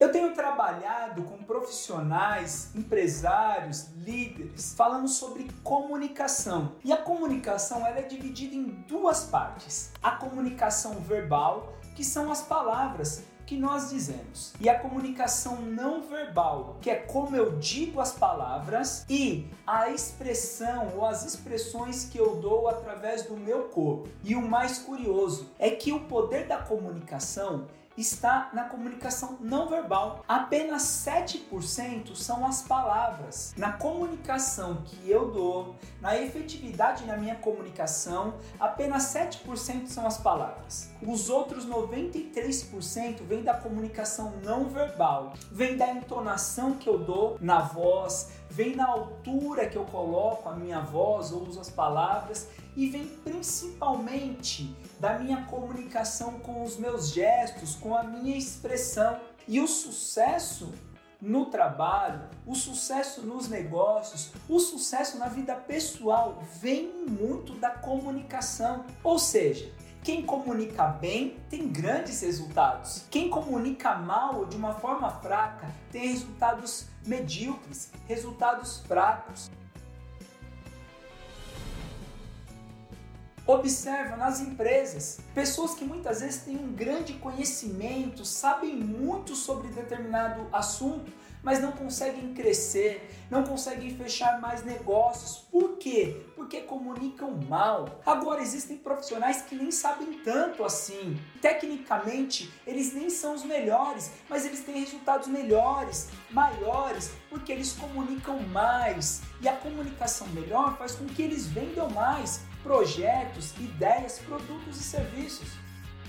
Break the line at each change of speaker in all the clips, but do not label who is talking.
Eu tenho trabalhado com profissionais, empresários, líderes, falando sobre comunicação. E a comunicação ela é dividida em duas partes: a comunicação verbal, que são as palavras que nós dizemos, e a comunicação não verbal, que é como eu digo as palavras, e a expressão ou as expressões que eu dou através do meu corpo. E o mais curioso é que o poder da comunicação está na comunicação não verbal. Apenas 7% são as palavras. Na comunicação que eu dou, na efetividade na minha comunicação, apenas 7% são as palavras. Os outros 93% vem da comunicação não verbal, vem da entonação que eu dou na voz, vem na altura que eu coloco a minha voz ou uso as palavras e vem principalmente da minha comunicação com os meus gestos, com a minha expressão. E o sucesso no trabalho, o sucesso nos negócios, o sucesso na vida pessoal vem muito da comunicação. Ou seja, quem comunica bem tem grandes resultados. Quem comunica mal ou de uma forma fraca tem resultados medíocres, resultados fracos. Observa nas empresas pessoas que muitas vezes têm um grande conhecimento, sabem muito sobre determinado assunto, mas não conseguem crescer, não conseguem fechar mais negócios. Por quê? Porque comunicam mal. Agora existem profissionais que nem sabem tanto assim. Tecnicamente, eles nem são os melhores, mas eles têm resultados melhores, maiores, porque eles comunicam mais. E a comunicação melhor faz com que eles vendam mais projetos, ideias, produtos e serviços.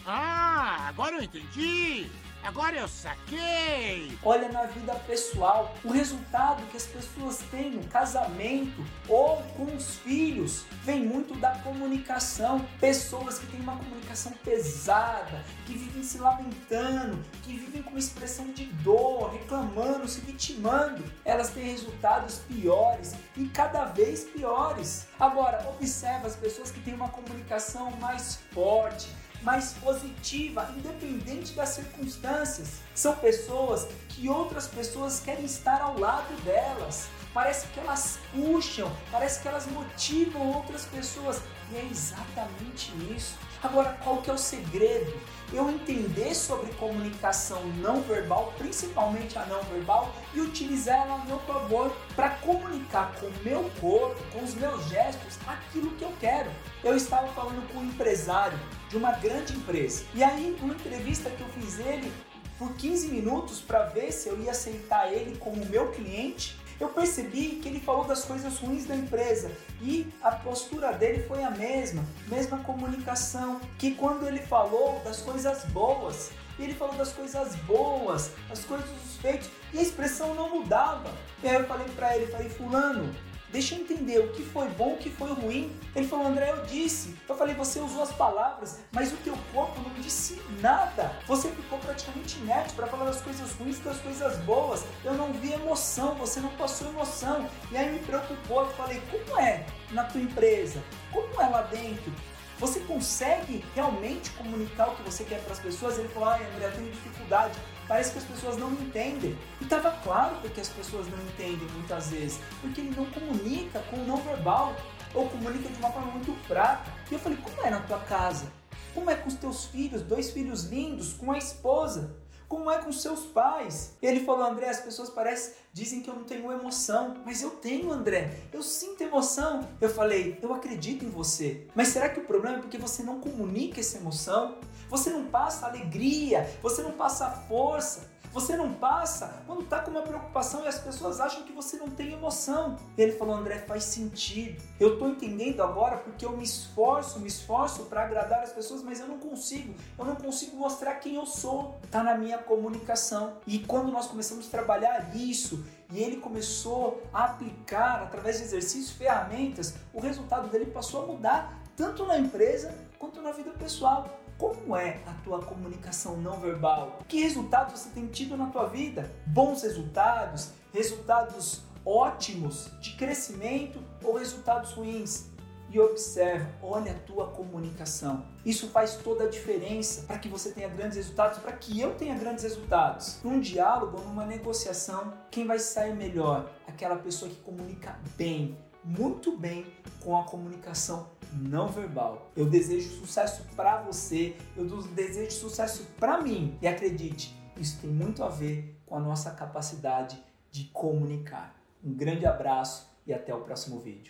Ah, agora eu entendi! Agora eu saquei!
Olha na vida pessoal, o resultado que as pessoas têm no casamento ou com os filhos vem muito da comunicação. Pessoas que têm uma comunicação pesada, que vivem se lamentando, que vivem com expressão de dor, reclamando, se vitimando, elas têm resultados piores e cada vez piores. Agora, observa as pessoas que têm uma comunicação mais forte, mais positiva, independente das circunstâncias. São pessoas que outras pessoas querem estar ao lado delas. Parece que elas puxam, parece que elas motivam outras pessoas. E é exatamente isso. Agora, qual que é o segredo? Eu entender sobre comunicação não verbal, principalmente a não verbal, e utilizar ela a meu favor para comunicar com o meu corpo, com os meus gestos, aquilo que eu quero. Eu estava falando com um empresário de uma grande empresa. E aí, numa entrevista que eu fiz ele por 15 minutos para ver se eu ia aceitar ele como meu cliente, eu percebi que ele falou das coisas ruins da empresa e a postura dele foi a mesma, mesma comunicação, que quando ele falou das coisas boas, ele falou das coisas boas, as coisas dos feitos, e a expressão não mudava. E aí eu falei para ele, falei, fulano, Deixa eu entender o que foi bom, o que foi ruim. Ele falou, André, eu disse. Eu falei, você usou as palavras, mas o teu corpo não disse nada. Você ficou praticamente inerte para falar das coisas ruins das coisas boas. Eu não vi emoção, você não passou emoção. E aí me preocupou. Eu falei, como é na tua empresa? Como é lá dentro? Você consegue realmente comunicar o que você quer para as pessoas? Ele falou, ai André, eu tenho dificuldade. Parece que as pessoas não entendem. E estava claro porque as pessoas não entendem muitas vezes. Porque ele não comunica com o não verbal. Ou comunica de uma forma muito fraca. E eu falei, como é na tua casa? Como é com os teus filhos, dois filhos lindos, com a esposa? Como é com seus pais? Ele falou, André, as pessoas parecem, dizem que eu não tenho emoção. Mas eu tenho, André. Eu sinto emoção. Eu falei, eu acredito em você. Mas será que o problema é porque você não comunica essa emoção? Você não passa alegria, você não passa força. Você não passa quando está com uma preocupação e as pessoas acham que você não tem emoção. Ele falou, André, faz sentido. Eu estou entendendo agora porque eu me esforço, me esforço para agradar as pessoas, mas eu não consigo. Eu não consigo mostrar quem eu sou. Está na minha comunicação. E quando nós começamos a trabalhar isso e ele começou a aplicar através de exercícios, ferramentas, o resultado dele passou a mudar tanto na empresa quanto na vida pessoal. Como é a tua comunicação não verbal? Que resultados você tem tido na tua vida? Bons resultados? Resultados ótimos de crescimento ou resultados ruins? e observa, olha a tua comunicação. Isso faz toda a diferença para que você tenha grandes resultados, para que eu tenha grandes resultados. Num diálogo, numa negociação, quem vai sair melhor? Aquela pessoa que comunica bem, muito bem com a comunicação não verbal. Eu desejo sucesso para você, eu desejo sucesso para mim. E acredite, isso tem muito a ver com a nossa capacidade de comunicar. Um grande abraço e até o próximo vídeo.